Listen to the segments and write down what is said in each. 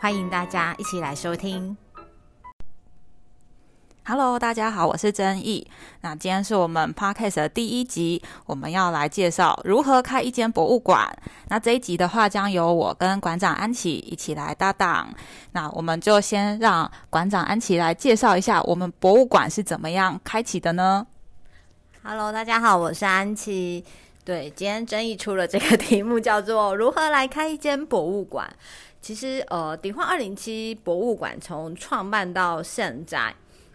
欢迎大家一起来收听。Hello，大家好，我是曾毅。那今天是我们 Podcast 的第一集，我们要来介绍如何开一间博物馆。那这一集的话，将由我跟馆长安琪一起来搭档。那我们就先让馆长安琪来介绍一下我们博物馆是怎么样开启的呢？Hello，大家好，我是安琪。对，今天争议出了这个题目，叫做如何来开一间博物馆。其实，呃，迪化二零七博物馆从创办到现在，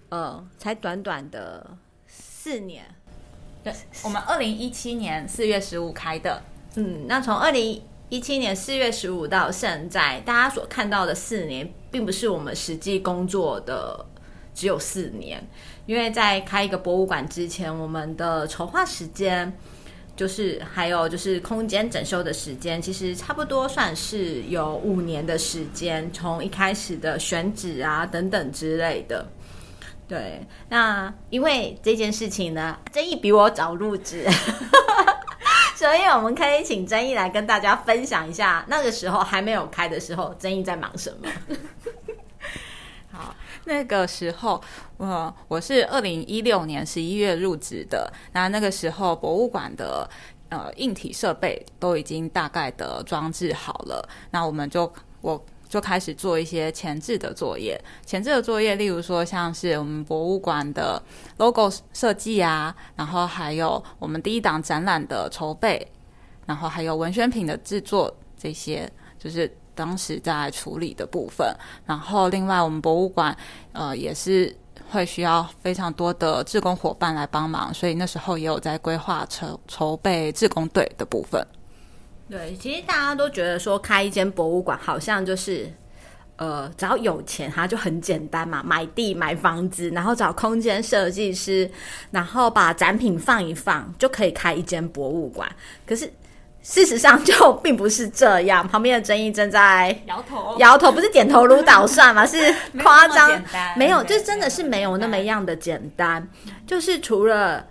呃，才短短的四年。对，我们二零一七年四月十五开的。嗯，那从二零一七年四月十五到现在，大家所看到的四年，并不是我们实际工作的只有四年，因为在开一个博物馆之前，我们的筹划时间。就是还有就是空间整修的时间，其实差不多算是有五年的时间，从一开始的选址啊等等之类的。对，那因为这件事情呢，争议比我早入职，所以我们可以请争议来跟大家分享一下，那个时候还没有开的时候，争议在忙什么。那个时候，呃，我是二零一六年十一月入职的。那那个时候，博物馆的呃硬体设备都已经大概的装置好了。那我们就我就开始做一些前置的作业。前置的作业，例如说像是我们博物馆的 logo 设计啊，然后还有我们第一档展览的筹备，然后还有文宣品的制作，这些就是。当时在处理的部分，然后另外我们博物馆呃也是会需要非常多的志工伙伴来帮忙，所以那时候也有在规划筹筹备志工队的部分。对，其实大家都觉得说开一间博物馆好像就是。呃，只要有钱，它就很简单嘛，买地、买房子，然后找空间设计师，然后把展品放一放，就可以开一间博物馆。可是事实上就并不是这样，旁边的争议正在摇头，摇头，不是点头如捣蒜嘛？是 夸张，没有，就真的是没有那么样的简单。就是除了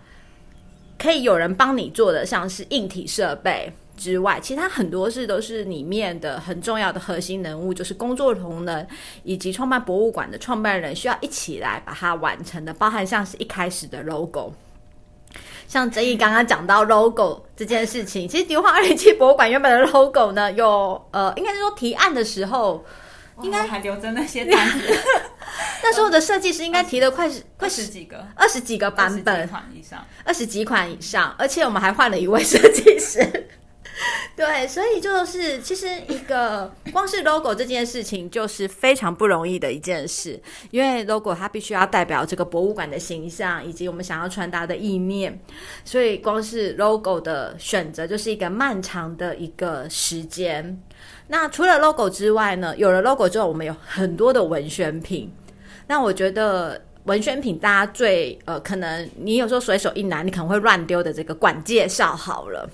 可以有人帮你做的，像是硬体设备之外，其他很多事都是里面的很重要的核心人物，就是工作同仁以及创办博物馆的创办人需要一起来把它完成的，包含像是一开始的 logo。像曾毅刚刚讲到 logo 这件事情，其实迪化二零七博物馆原本的 logo 呢，有呃，应该是说提案的时候，应该还留着那些单子。那时候的设计师应该提了快 快十几个、二十几个版本，款以上，二十几款以上，而且我们还换了一位设计师。对，所以就是其实一个光是 logo 这件事情就是非常不容易的一件事，因为 logo 它必须要代表这个博物馆的形象以及我们想要传达的意念，所以光是 logo 的选择就是一个漫长的一个时间。那除了 logo 之外呢，有了 logo 之后，我们有很多的文宣品。那我觉得文宣品大家最呃，可能你有时候随手一拿，你可能会乱丢的这个馆介绍好了。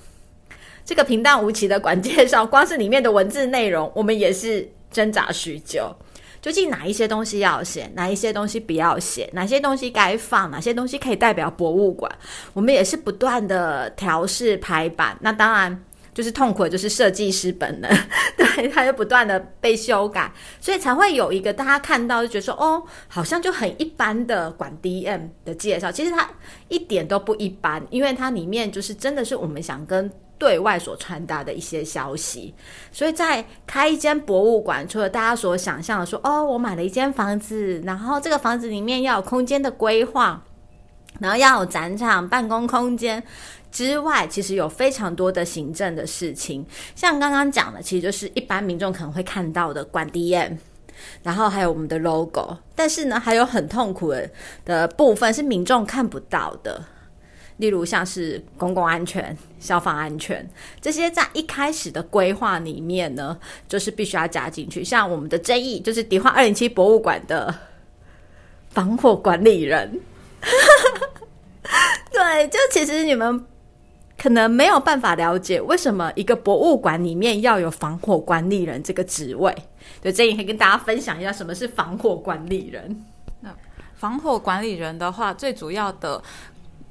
这个平淡无奇的馆介绍，光是里面的文字内容，我们也是挣扎许久。究竟哪一些东西要写，哪一些东西不要写，哪些东西该放，哪些东西可以代表博物馆，我们也是不断的调试排版。那当然就是痛苦就是设计师本能，对，他就不断的被修改，所以才会有一个大家看到就觉得说，哦，好像就很一般的馆 DM 的介绍，其实它一点都不一般，因为它里面就是真的是我们想跟。对外所传达的一些消息，所以在开一间博物馆，除了大家所想象的说，哦，我买了一间房子，然后这个房子里面要有空间的规划，然后要有展场、办公空间之外，其实有非常多的行政的事情，像刚刚讲的，其实就是一般民众可能会看到的管 DM。然后还有我们的 logo，但是呢，还有很痛苦的的部分是民众看不到的。例如像是公共安全、消防安全这些，在一开始的规划里面呢，就是必须要加进去。像我们的争议，就是迪化二零七博物馆的防火管理人。对，就其实你们可能没有办法了解，为什么一个博物馆里面要有防火管理人这个职位。对，这也可以跟大家分享一下，什么是防火管理人。那防火管理人的话，最主要的。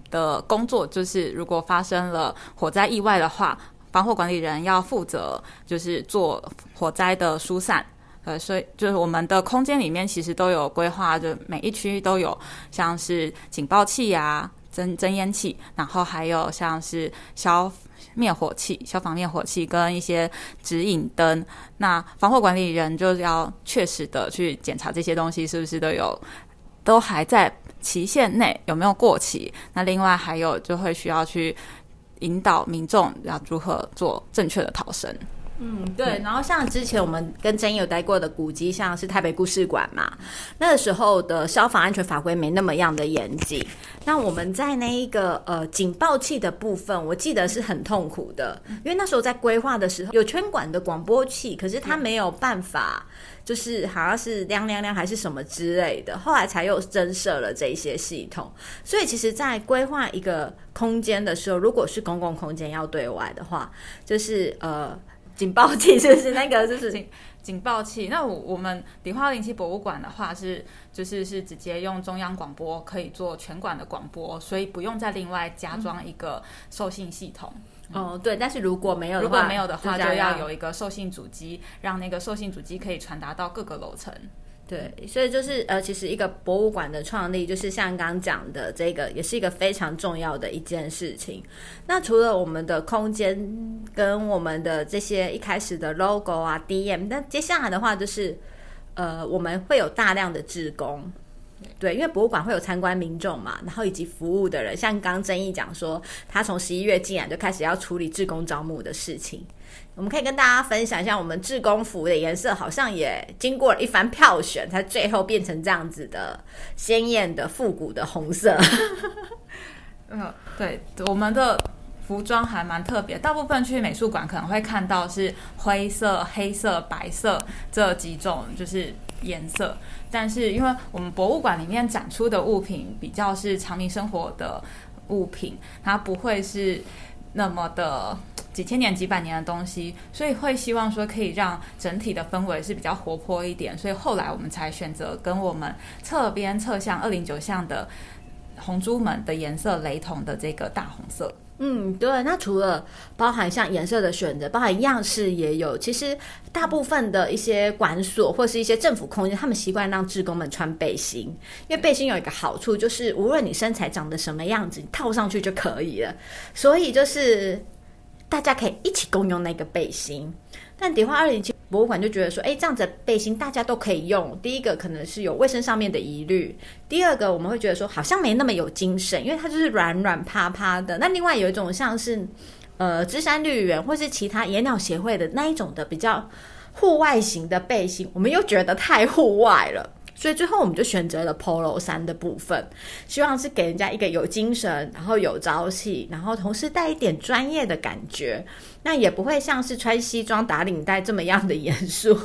的工作就是，如果发生了火灾意外的话，防火管理人要负责，就是做火灾的疏散。呃，所以就是我们的空间里面其实都有规划，就每一区都有像是警报器呀、增增烟器，然后还有像是消灭火器、消防灭火器跟一些指引灯。那防火管理人就是要确实的去检查这些东西是不是都有，都还在。期限内有没有过期？那另外还有就会需要去引导民众要如何做正确的逃生。嗯，对。然后像之前我们跟真有待过的古迹，像是台北故事馆嘛，那个时候的消防安全法规没那么样的严谨。那我们在那一个呃警报器的部分，我记得是很痛苦的，因为那时候在规划的时候有圈管的广播器，可是它没有办法。就是好像是亮亮亮还是什么之类的，后来才又增设了这些系统。所以其实，在规划一个空间的时候，如果是公共空间要对外的话，就是呃警报器，是不是那个就是警警报器？那我我们迪化零七博物馆的话是就是是直接用中央广播可以做全馆的广播，所以不用再另外加装一个受信系统。哦，对，但是如果没有如果没有的话，就要有一个受信主机，让那个受信主机可以传达到各个楼层。对，所以就是呃，其实一个博物馆的创立，就是像刚刚讲的这个，也是一个非常重要的一件事情。那除了我们的空间跟我们的这些一开始的 logo 啊、DM，那接下来的话就是呃，我们会有大量的志工。对，因为博物馆会有参观民众嘛，然后以及服务的人，像刚刚曾毅讲说，他从十一月进来就开始要处理志工招募的事情。我们可以跟大家分享一下，我们志工服的颜色好像也经过了一番票选，才最后变成这样子的鲜艳的复古的红色。嗯，对，我们的服装还蛮特别，大部分去美术馆可能会看到是灰色、黑色、白色这几种就是颜色。但是，因为我们博物馆里面展出的物品比较是长明生活的物品，它不会是那么的几千年、几百年的东西，所以会希望说可以让整体的氛围是比较活泼一点。所以后来我们才选择跟我们侧边侧向二零九巷的红珠门的颜色雷同的这个大红色。嗯，对。那除了包含像颜色的选择，包含样式也有。其实大部分的一些馆所或是一些政府空间，他们习惯让职工们穿背心，因为背心有一个好处，就是无论你身材长得什么样子，你套上去就可以了。所以就是大家可以一起共用那个背心。但迪化二零七博物馆就觉得说，哎，这样子背心大家都可以用。第一个可能是有卫生上面的疑虑，第二个我们会觉得说好像没那么有精神，因为它就是软软趴趴的。那另外有一种像是呃芝山绿园或是其他野鸟协会的那一种的比较户外型的背心，我们又觉得太户外了。所以最后我们就选择了 Polo 衫的部分，希望是给人家一个有精神，然后有朝气，然后同时带一点专业的感觉，那也不会像是穿西装打领带这么样的严肃。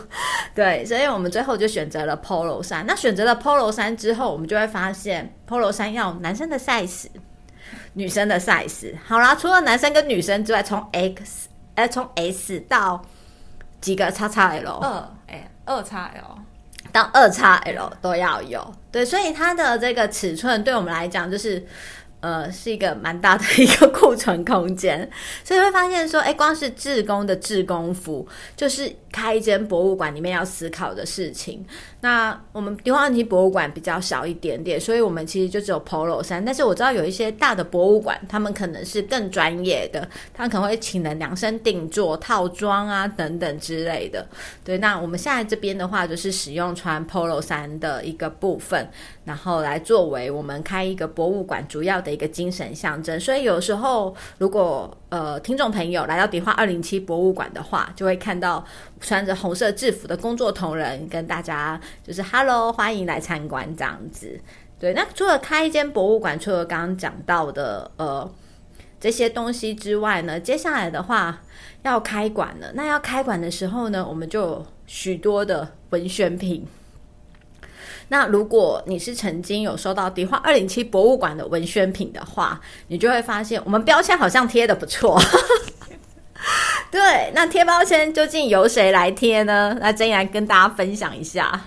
对，所以我们最后就选择了 Polo 衫。那选择了 Polo 衫之后，我们就会发现 Polo 衫要男生的 size，女生的 size。好啦，除了男生跟女生之外，从 X 呃从 S 到几个叉叉 L 二哎二叉 L。到二叉 L 都要有，对，所以它的这个尺寸对我们来讲就是。呃，是一个蛮大的一个库存空间，所以会发现说，哎，光是志工的志工服，就是开一间博物馆里面要思考的事情。那我们迪化尼博物馆比较小一点点，所以我们其实就只有 Polo 衫。但是我知道有一些大的博物馆，他们可能是更专业的，他可能会请人量身定做套装啊等等之类的。对，那我们现在这边的话，就是使用穿 Polo 衫的一个部分。然后来作为我们开一个博物馆主要的一个精神象征，所以有时候如果呃听众朋友来到迪化二零七博物馆的话，就会看到穿着红色制服的工作同仁跟大家就是 Hello，欢迎来参观这样子。对，那除了开一间博物馆，除了刚刚讲到的呃这些东西之外呢，接下来的话要开馆了。那要开馆的时候呢，我们就有许多的文宣品。那如果你是曾经有收到迪化二零七博物馆的文宣品的话，你就会发现我们标签好像贴的不错。对，那贴标签究竟由谁来贴呢？那真来跟大家分享一下。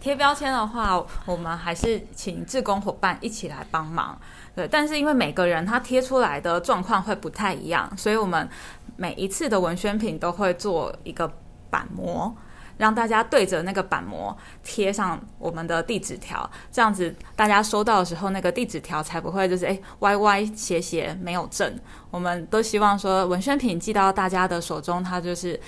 贴标签的话，我们还是请志工伙伴一起来帮忙。对，但是因为每个人他贴出来的状况会不太一样，所以我们每一次的文宣品都会做一个板模。让大家对着那个板模贴上我们的地址条，这样子大家收到的时候，那个地址条才不会就是诶歪歪斜斜没有正。我们都希望说文宣品寄到大家的手中，它就是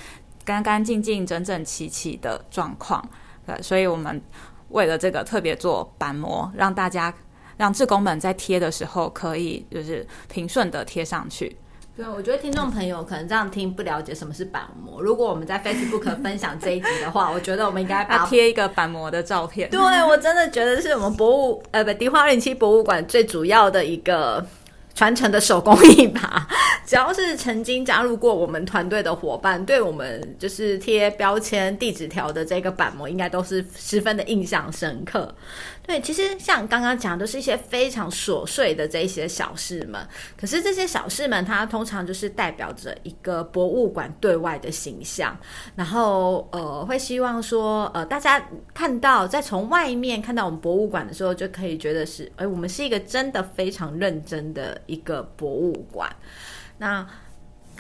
干干净净、整整齐齐的状况。对，所以我们为了这个特别做板模，让大家让志工们在贴的时候可以就是平顺的贴上去。对，我觉得听众朋友可能这样听不了解什么是板模。如果我们在 Facebook 分享这一集的话，我觉得我们应该把贴一个板模的照片。对，我真的觉得是我们博物呃不，迪化零七博物馆最主要的一个传承的手工艺吧。只要是曾经加入过我们团队的伙伴，对我们就是贴标签、地址条的这个板模，应该都是十分的印象深刻。对，其实像刚刚讲，都是一些非常琐碎的这一些小事们。可是这些小事们，它通常就是代表着一个博物馆对外的形象。然后，呃，会希望说，呃，大家看到在从外面看到我们博物馆的时候，就可以觉得是，哎，我们是一个真的非常认真的一个博物馆。那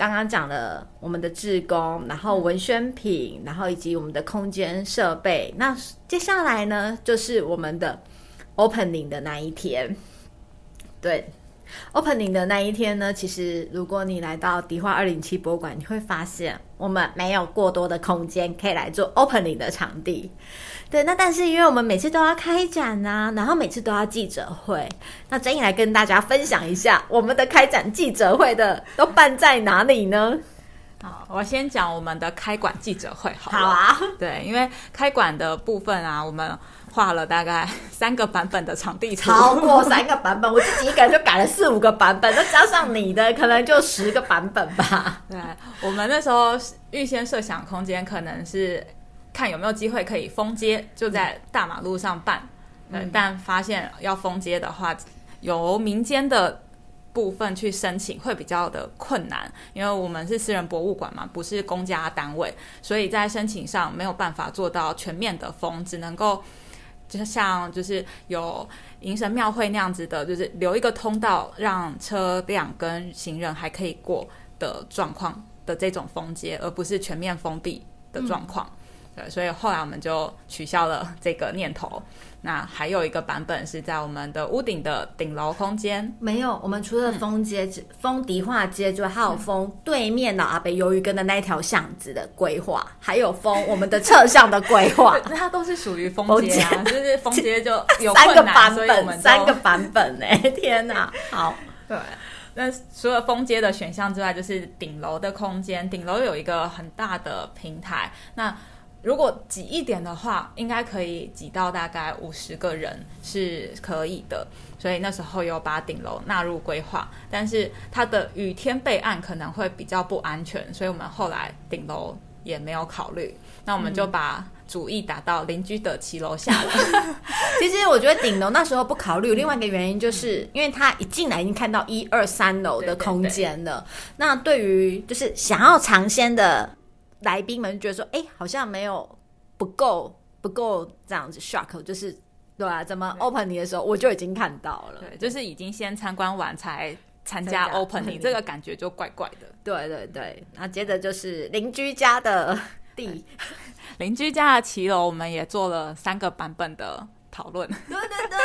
刚刚讲了我们的志工，然后文宣品，然后以及我们的空间设备。那接下来呢，就是我们的 opening 的那一天。对，opening 的那一天呢，其实如果你来到迪化二零七博物馆，你会发现我们没有过多的空间可以来做 opening 的场地。对，那但是因为我们每次都要开展呐，然后每次都要记者会，那真颖来跟大家分享一下我们的开展记者会的都办在哪里呢？好，我先讲我们的开馆记者会。好，好啊。对，因为开馆的部分啊，我们画了大概 三个版本的场地图，超过三个版本，我自己一个人就改了四五个版本，再加上你的，可能就十个版本吧。对，我们那时候预先设想空间可能是。看有没有机会可以封街，就在大马路上办。嗯，但发现要封街的话，由民间的部分去申请会比较的困难，因为我们是私人博物馆嘛，不是公家单位，所以在申请上没有办法做到全面的封，只能够就像就是有迎神庙会那样子的，就是留一个通道让车辆跟行人还可以过的状况的这种封街，而不是全面封闭的状况。对，所以后来我们就取消了这个念头。那还有一个版本是在我们的屋顶的顶楼空间。没有，我们除了风街、风迪化街之外，还有风对面的阿北鱿鱼根的那一条巷子的规划，还有风我们的侧巷的规划。那它都是属于风街啊，就是风街就 有三个版本，三个版本哎，天哪！好，对。那除了封街的选项之外，就是顶楼的空间。顶楼有一个很大的平台，那。如果挤一点的话，应该可以挤到大概五十个人是可以的。所以那时候有把顶楼纳入规划，但是它的雨天备案可能会比较不安全，所以我们后来顶楼也没有考虑。那我们就把主意打到邻居的骑楼下了。其实我觉得顶楼那时候不考虑，另外一个原因就是因为他一进来已经看到一二三楼的空间了。那对于就是想要尝鲜的。来宾们觉得说：“哎，好像没有不够，不够这样子 shock，就是对啊，怎么 opening 的时候我就已经看到了，对，就是已经先参观完才参加 opening，这个感觉就怪怪的。对对对，那接着就是邻居家的地，邻居家的骑楼，我们也做了三个版本的讨论。对对对，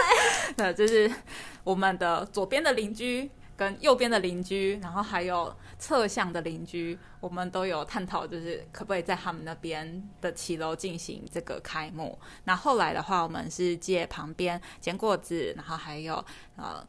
那 就是我们的左边的邻居。”跟右边的邻居，然后还有侧向的邻居，我们都有探讨，就是可不可以在他们那边的骑楼进行这个开幕。那后来的话，我们是借旁边坚果子，然后还有呃，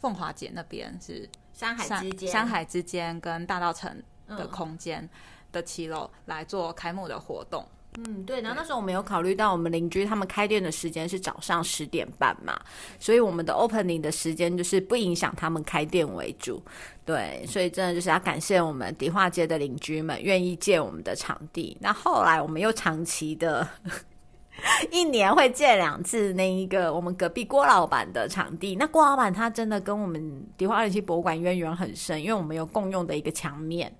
凤华姐那边是山海之间，山海之间跟大道城的空间的骑楼来做开幕的活动。嗯，对。然后那时候我们有考虑到我们邻居他们开店的时间是早上十点半嘛，所以我们的 opening 的时间就是不影响他们开店为主。对，所以真的就是要感谢我们迪化街的邻居们愿意借我们的场地。那后来我们又长期的。一年会借两次那一个我们隔壁郭老板的场地。那郭老板他真的跟我们迪化二零七博物馆渊源很深，因为我们有共用的一个墙面，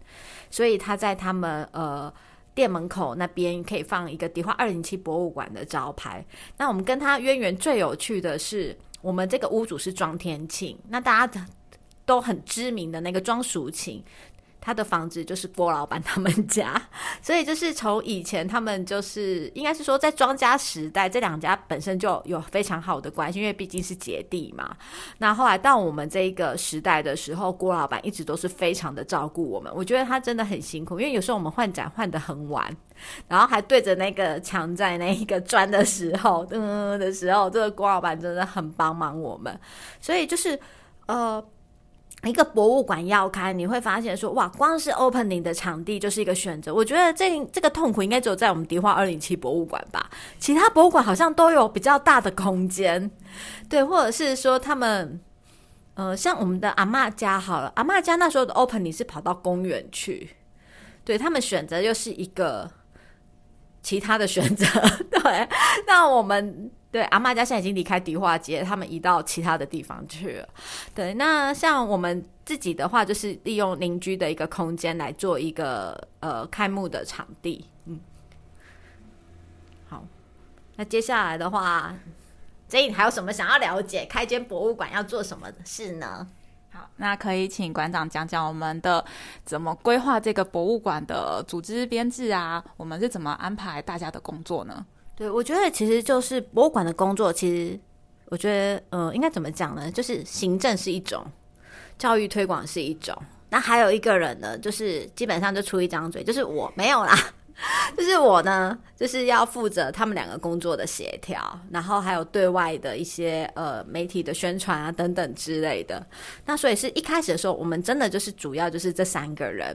所以他在他们呃店门口那边可以放一个迪化二零七博物馆的招牌。那我们跟他渊源最有趣的是，我们这个屋主是庄天庆，那大家都很知名的那个庄淑琴。他的房子就是郭老板他们家，所以就是从以前他们就是应该是说在庄家时代，这两家本身就有非常好的关系，因为毕竟是姐弟嘛。那后来到我们这一个时代的时候，郭老板一直都是非常的照顾我们。我觉得他真的很辛苦，因为有时候我们换展换的很晚，然后还对着那个墙在那一个砖的时候，嗯的时候，这个郭老板真的很帮忙我们。所以就是呃。一个博物馆要开，你会发现说哇，光是 opening 的场地就是一个选择。我觉得这这个痛苦应该只有在我们迪化二零七博物馆吧，其他博物馆好像都有比较大的空间，对，或者是说他们，呃，像我们的阿妈家好了，阿妈家那时候的 opening 是跑到公园去，对他们选择又是一个其他的选择，对，那我们。对，阿妈家现在已经离开迪化街，他们移到其他的地方去了。对，那像我们自己的话，就是利用邻居的一个空间来做一个呃开幕的场地。嗯，好，那接下来的话，这你还有什么想要了解？开间博物馆要做什么事呢？好，那可以请馆长讲讲我们的怎么规划这个博物馆的组织编制啊？我们是怎么安排大家的工作呢？对，我觉得其实就是博物馆的工作，其实我觉得，呃，应该怎么讲呢？就是行政是一种，教育推广是一种，那还有一个人呢，就是基本上就出一张嘴，就是我没有啦。就是我呢，就是要负责他们两个工作的协调，然后还有对外的一些呃媒体的宣传啊等等之类的。那所以是一开始的时候，我们真的就是主要就是这三个人。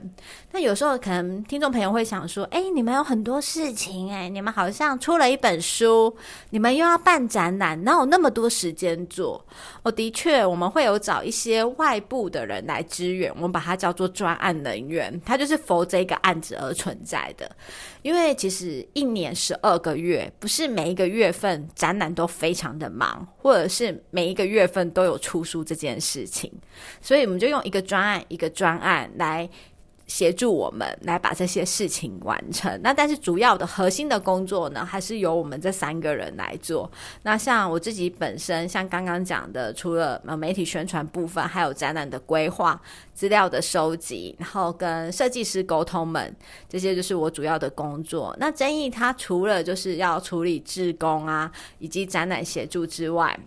那有时候可能听众朋友会想说，哎，你们有很多事情，哎，你们好像出了一本书，你们又要办展览，哪有那么多时间做？哦，的确，我们会有找一些外部的人来支援，我们把它叫做专案人员，他就是否这个案子而存在的。因为其实一年十二个月，不是每一个月份展览都非常的忙，或者是每一个月份都有出书这件事情，所以我们就用一个专案一个专案来。协助我们来把这些事情完成。那但是主要的核心的工作呢，还是由我们这三个人来做。那像我自己本身，像刚刚讲的，除了媒体宣传部分，还有展览的规划、资料的收集，然后跟设计师沟通们，这些就是我主要的工作。那争议他除了就是要处理志工啊，以及展览协助之外。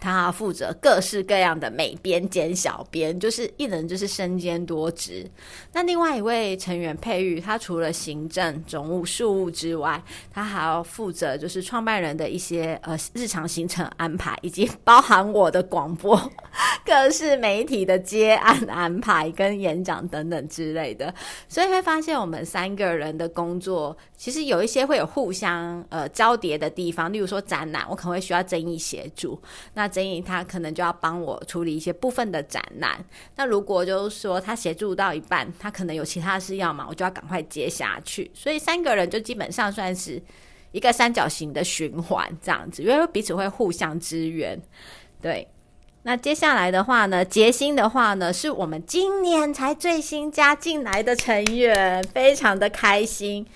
他负责各式各样的美编兼小编，就是一人就是身兼多职。那另外一位成员佩玉，他除了行政总务事务之外，他还要负责就是创办人的一些呃日常行程安排，以及包含我的广播、各式媒体的接案安排跟演讲等等之类的。所以会发现我们三个人的工作，其实有一些会有互相呃交叠的地方。例如说展览，我可能会需要争议协助。那曾颖他可能就要帮我处理一些部分的展览。那如果就是说他协助到一半，他可能有其他事要忙，我就要赶快接下去。所以三个人就基本上算是一个三角形的循环这样子，因为彼此会互相支援。对，那接下来的话呢，杰心的话呢，是我们今年才最新加进来的成员，非常的开心。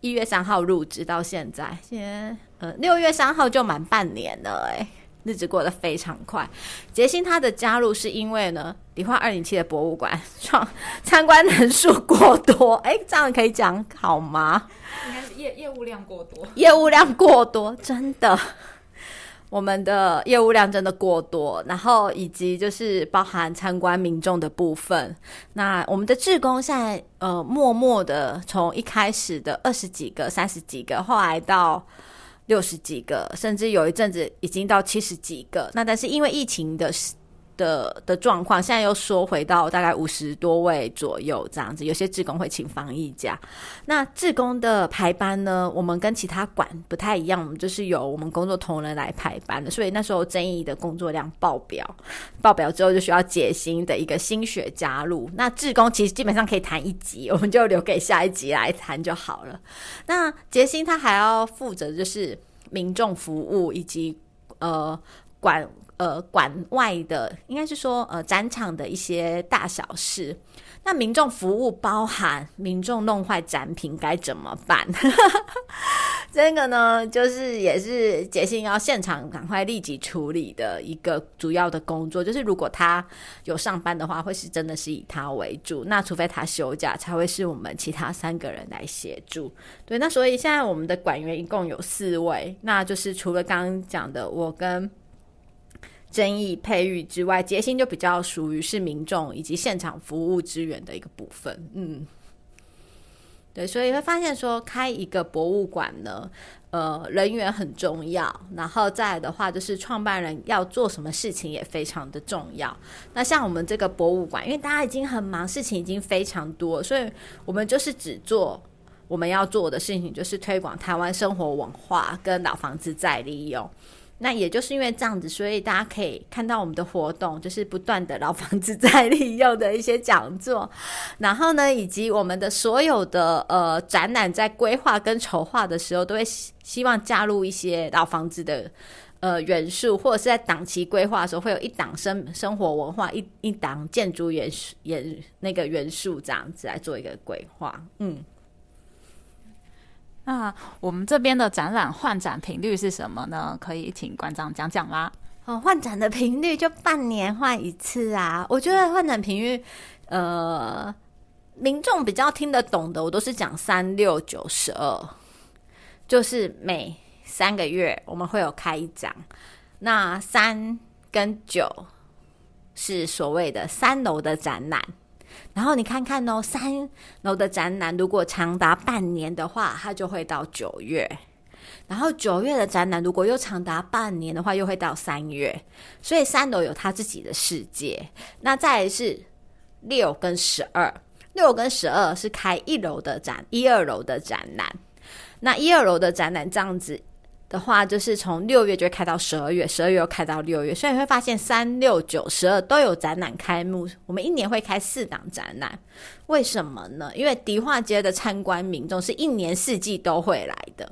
一月三号入职到现在，现呃六月三号就满半年了，哎。日子过得非常快。杰心他的加入是因为呢，理化二零七的博物馆 创参观人数过多，哎，这样可以讲好吗？应该是业业务量过多，业务量过多，真的，我们的业务量真的过多。然后以及就是包含参观民众的部分，那我们的志工现在呃，默默的从一开始的二十几个、三十几个，后来到。六十几个，甚至有一阵子已经到七十几个。那但是因为疫情的的的状况，现在又缩回到大概五十多位左右这样子。有些志工会请防疫假。那志工的排班呢，我们跟其他馆不太一样，我们就是由我们工作同仁来排班的。所以那时候争议的工作量爆表，爆表之后就需要解薪的一个新血加入。那志工其实基本上可以谈一集，我们就留给下一集来谈就好了。那杰星他还要负责就是民众服务以及呃管。呃，馆外的应该是说，呃，展场的一些大小事。那民众服务包含民众弄坏展品该怎么办？这个呢，就是也是杰信要现场赶快立即处理的一个主要的工作。就是如果他有上班的话，会是真的是以他为主。那除非他休假，才会是我们其他三个人来协助。对，那所以现在我们的馆员一共有四位，那就是除了刚刚讲的我跟。争议配育之外，杰星就比较属于是民众以及现场服务支援的一个部分。嗯，对，所以会发现说开一个博物馆呢，呃，人员很重要，然后再来的话就是创办人要做什么事情也非常的重要。那像我们这个博物馆，因为大家已经很忙，事情已经非常多，所以我们就是只做我们要做的事情，就是推广台湾生活文化跟老房子再利用。那也就是因为这样子，所以大家可以看到我们的活动，就是不断的老房子再利用的一些讲座，然后呢，以及我们的所有的呃展览在规划跟筹划的时候，都会希希望加入一些老房子的呃元素，或者是在档期规划的时候，会有一档生生活文化，一一档建筑元素元那个元素这样子来做一个规划，嗯。那我们这边的展览换展频率是什么呢？可以请馆长讲讲吗？哦，换展的频率就半年换一次啊。我觉得换展频率，呃，民众比较听得懂的，我都是讲三六九十二，就是每三个月我们会有开一张。那三跟九是所谓的三楼的展览。然后你看看哦，三楼的展览如果长达半年的话，它就会到九月；然后九月的展览如果又长达半年的话，又会到三月。所以三楼有它自己的世界。那再是六跟十二，六跟十二是开一楼的展，一二楼的展览。那一二楼的展览这样子。的话，就是从六月就会开到十二月，十二月又开到六月，所以你会发现三六九十二都有展览开幕。我们一年会开四档展览，为什么呢？因为迪化街的参观民众是一年四季都会来的。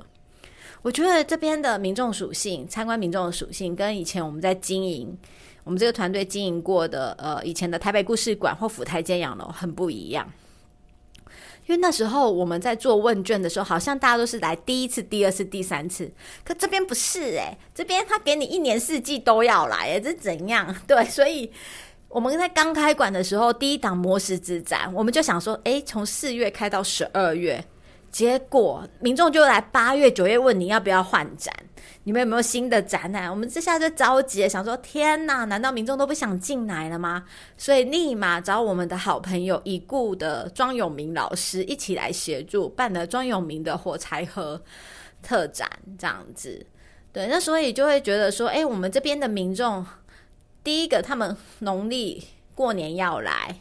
我觉得这边的民众属性，参观民众的属性，跟以前我们在经营，我们这个团队经营过的，呃，以前的台北故事馆或府台监养楼很不一样。因为那时候我们在做问卷的时候，好像大家都是来第一次、第二次、第三次，可这边不是诶，这边他给你一年四季都要来诶，这怎样？对，所以我们在刚开馆的时候，第一档魔石之展，我们就想说，诶，从四月开到十二月。结果民众就来八月九月问你要不要换展，你们有没有新的展览？我们这下就着急，想说天哪，难道民众都不想进来了吗？所以立马找我们的好朋友已故的庄永明老师一起来协助办了庄永明的火柴盒特展，这样子。对，那所以就会觉得说，哎，我们这边的民众，第一个他们农历过年要来。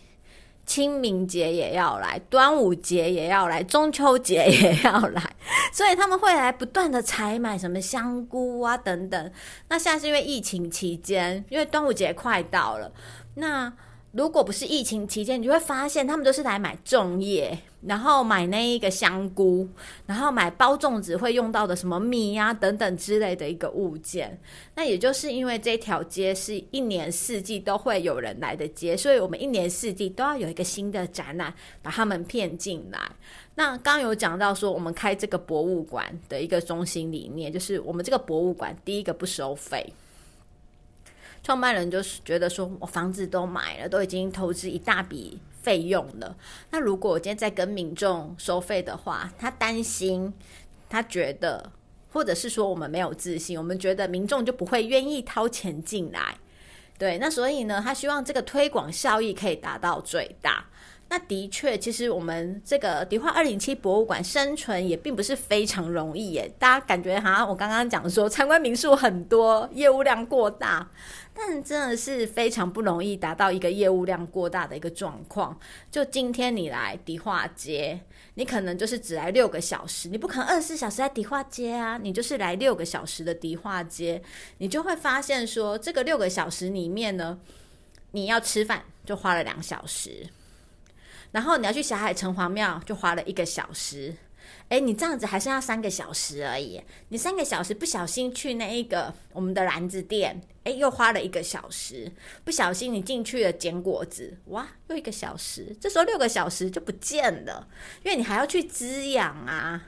清明节也要来，端午节也要来，中秋节也要来，所以他们会来不断的采买什么香菇啊等等。那现在是因为疫情期间，因为端午节快到了，那。如果不是疫情期间，你就会发现他们都是来买粽叶，然后买那一个香菇，然后买包粽子会用到的什么米呀等等之类的一个物件。那也就是因为这条街是一年四季都会有人来的街，所以我们一年四季都要有一个新的展览把他们骗进来。那刚有讲到说，我们开这个博物馆的一个中心理念，就是我们这个博物馆第一个不收费。创办人就是觉得说，我房子都买了，都已经投资一大笔费用了。那如果我今天在跟民众收费的话，他担心，他觉得，或者是说我们没有自信，我们觉得民众就不会愿意掏钱进来。对，那所以呢，他希望这个推广效益可以达到最大。那的确，其实我们这个迪化二零七博物馆生存也并不是非常容易耶。大家感觉好像我刚刚讲说参观民宿很多，业务量过大，但真的是非常不容易达到一个业务量过大的一个状况。就今天你来迪化街，你可能就是只来六个小时，你不可能二十四小时在迪化街啊，你就是来六个小时的迪化街，你就会发现说，这个六个小时里面呢，你要吃饭就花了两小时。然后你要去霞海城隍庙，就花了一个小时。哎，你这样子还剩下三个小时而已。你三个小时不小心去那一个我们的篮子店，哎，又花了一个小时。不小心你进去了捡果子，哇，又一个小时。这时候六个小时就不见了，因为你还要去滋养啊。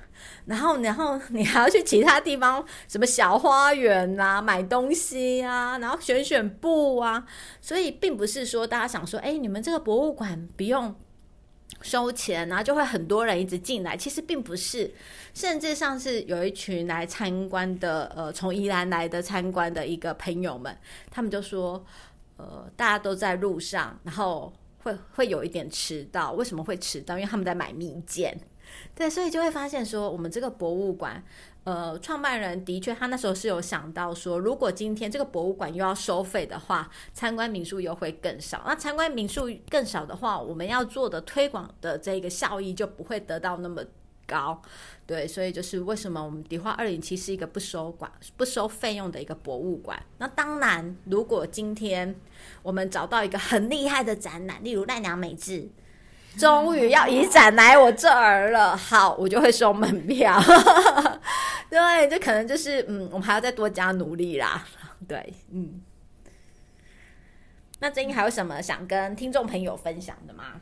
然后，然后你还要去其他地方，什么小花园啊，买东西啊，然后选选布啊。所以，并不是说大家想说，哎，你们这个博物馆不用。收钱，然后就会很多人一直进来。其实并不是，甚至上是有一群来参观的，呃，从宜兰来的参观的一个朋友们，他们就说，呃，大家都在路上，然后会会有一点迟到。为什么会迟到？因为他们在买蜜饯。对，所以就会发现说，我们这个博物馆。呃，创办人的确，他那时候是有想到说，如果今天这个博物馆又要收费的话，参观民宿又会更少。那参观民宿更少的话，我们要做的推广的这个效益就不会得到那么高。对，所以就是为什么我们迪化二零七是一个不收馆、不收费用的一个博物馆。那当然，如果今天我们找到一个很厉害的展览，例如奈良美智。终于要移展来我这儿了，好，我就会收门票。对，这可能就是嗯，我们还要再多加努力啦。对，嗯。那最近还有什么想跟听众朋友分享的吗？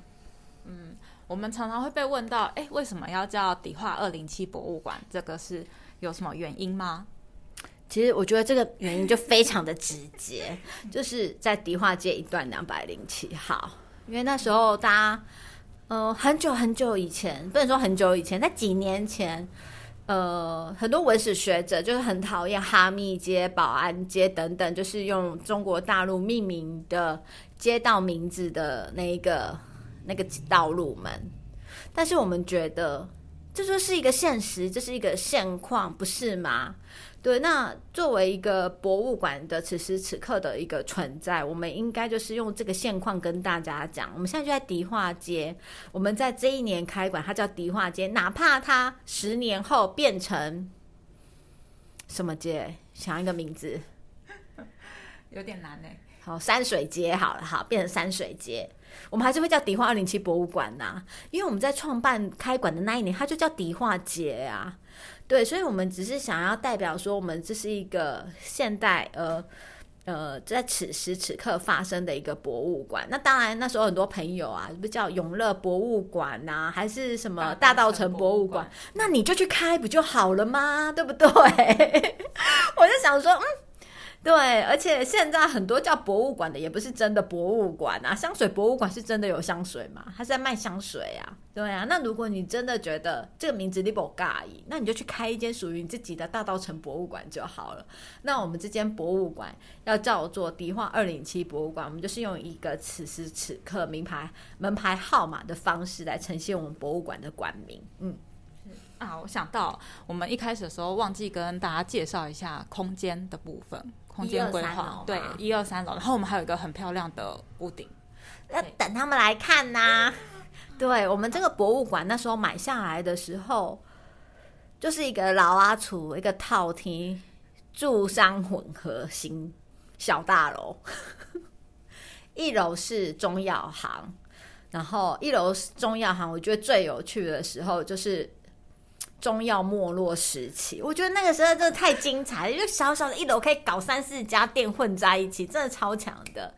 嗯，我们常常会被问到，哎，为什么要叫迪化二零七博物馆？这个是有什么原因吗？其实我觉得这个原因就非常的直接，就是在迪化街一段两百零七号，因为那时候大家。呃，很久很久以前，不能说很久以前，在几年前，呃，很多文史学者就是很讨厌哈密街、保安街等等，就是用中国大陆命名的街道名字的那一个那个道路们。但是我们觉得，这就是一个现实，这是一个现况，不是吗？对，那作为一个博物馆的此时此刻的一个存在，我们应该就是用这个现况跟大家讲。我们现在就在迪化街，我们在这一年开馆，它叫迪化街，哪怕它十年后变成什么街，想一个名字，有点难呢。好，山水街好了，好，变成山水街，我们还是会叫迪化二零七博物馆呐，因为我们在创办开馆的那一年，它就叫迪化街啊。对，所以，我们只是想要代表说，我们这是一个现代，呃，呃，在此时此刻发生的一个博物馆。那当然，那时候很多朋友啊，不叫永乐博物馆呐，还是什么大道城博物馆？那你就去开不就好了吗？对不对？我就想说，嗯。对，而且现在很多叫博物馆的也不是真的博物馆啊，香水博物馆是真的有香水吗？它是在卖香水啊，对啊。那如果你真的觉得这个名字你不介意，那你就去开一间属于你自己的大道城博物馆就好了。那我们这间博物馆要叫做迪化二零七博物馆，我们就是用一个此时此刻名牌门牌号码的方式来呈现我们博物馆的馆名。嗯，啊，我想到我们一开始的时候忘记跟大家介绍一下空间的部分。空间规划对一二三楼，然后我们还有一个很漂亮的屋顶，要等他们来看呐。对我们这个博物馆那时候买下来的时候，就是一个老阿厨一个套厅住商混合型小大楼，一楼是中药行，然后一楼中药行，我觉得最有趣的时候就是。中药没落时期，我觉得那个时候真的太精彩了，因为小小的一楼可以搞三四家店混在一起，真的超强的。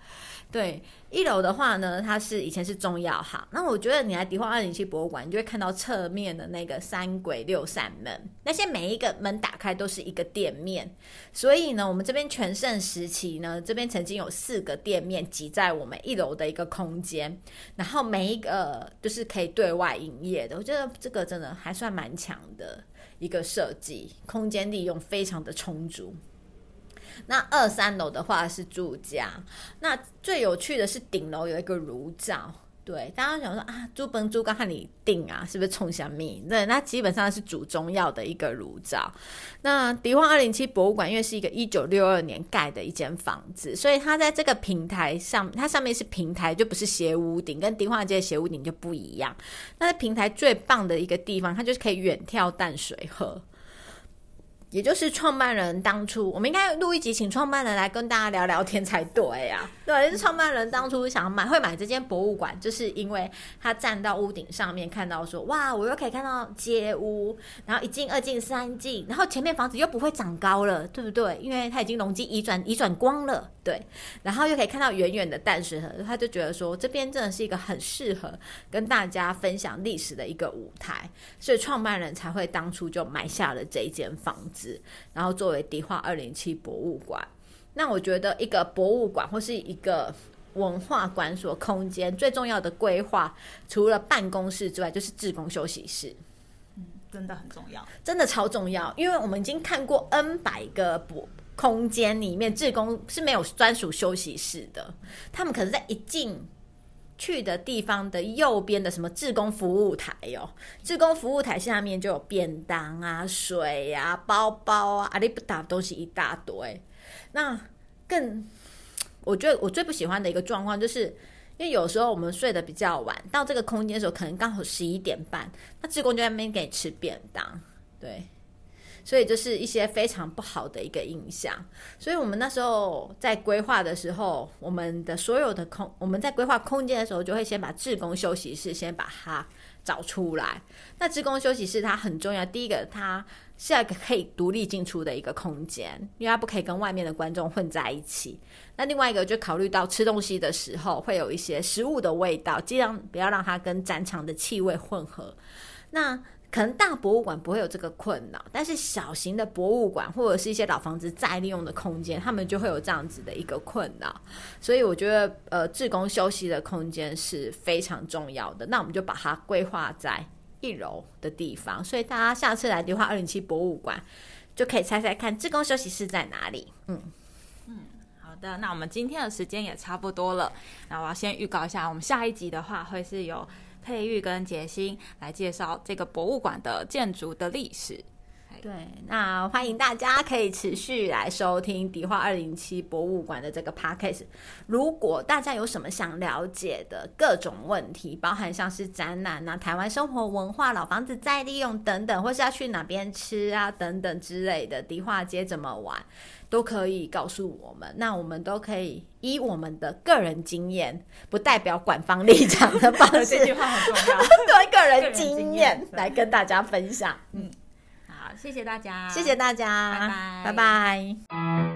对，一楼的话呢，它是以前是中药行。那我觉得你来迪化二零七博物馆，你就会看到侧面的那个三轨六扇门，那些每一个门打开都是一个店面。所以呢，我们这边全盛时期呢，这边曾经有四个店面挤在我们一楼的一个空间，然后每一个就是可以对外营业的。我觉得这个真的还算蛮强的一个设计，空间利用非常的充足。那二三楼的话是住家，那最有趣的是顶楼有一个炉灶，对，大家想说啊，朱本猪刚和你定啊，是不是冲香蜜？对，那基本上是煮中药的一个炉灶。那迪化二零七博物馆因为是一个一九六二年盖的一间房子，所以它在这个平台上，它上面是平台，就不是斜屋顶，跟迪化街的斜屋顶就不一样。那在平台最棒的一个地方，它就是可以远眺淡水河。也就是创办人当初，我们应该录一集，请创办人来跟大家聊聊天才对呀。对，是创办人当初想买，会买这间博物馆，就是因为他站到屋顶上面看到说，哇，我又可以看到街屋，然后一进、二进、三进，然后前面房子又不会长高了，对不对？因为它已经容积移转、移转光了，对。然后又可以看到远远的淡水河，他就觉得说，这边真的是一个很适合跟大家分享历史的一个舞台，所以创办人才会当初就买下了这间房子。然后作为迪化二零七博物馆，那我觉得一个博物馆或是一个文化馆所空间最重要的规划，除了办公室之外，就是志工休息室。嗯，真的很重要，真的超重要，因为我们已经看过 N 百个博空间里面，志工是没有专属休息室的，他们可能在一进。去的地方的右边的什么志工服务台哦，志工服务台下面就有便当啊、水啊、包包啊，阿里不达东西一大堆。那更，我觉得我最不喜欢的一个状况，就是因为有时候我们睡得比较晚，到这个空间的时候，可能刚好十一点半，那志工就在那边给你吃便当，对。所以就是一些非常不好的一个印象，所以我们那时候在规划的时候，我们的所有的空，我们在规划空间的时候，就会先把志工休息室先把它找出来。那志工休息室它很重要，第一个它是一个可以独立进出的一个空间，因为它不可以跟外面的观众混在一起。那另外一个就考虑到吃东西的时候会有一些食物的味道，尽量不要让它跟展场的气味混合。那可能大博物馆不会有这个困扰，但是小型的博物馆或者是一些老房子再利用的空间，他们就会有这样子的一个困扰。所以我觉得，呃，志工休息的空间是非常重要的。那我们就把它规划在一楼的地方。所以大家下次来的话，二零七博物馆就可以猜猜看，志工休息室在哪里？嗯嗯，好的。那我们今天的时间也差不多了。那我要先预告一下，我们下一集的话会是有。佩玉跟杰心来介绍这个博物馆的建筑的历史。对，那欢迎大家可以持续来收听迪化二零七博物馆的这个 podcast。如果大家有什么想了解的各种问题，包含像是展览啊、台湾生活文化、老房子再利用等等，或是要去哪边吃啊等等之类的，迪化街怎么玩？都可以告诉我们，那我们都可以以我们的个人经验，不代表管方立场的方式，这句话很重要，对个人经验来跟大家分享。嗯，好，谢谢大家，谢谢大家，拜拜，拜拜。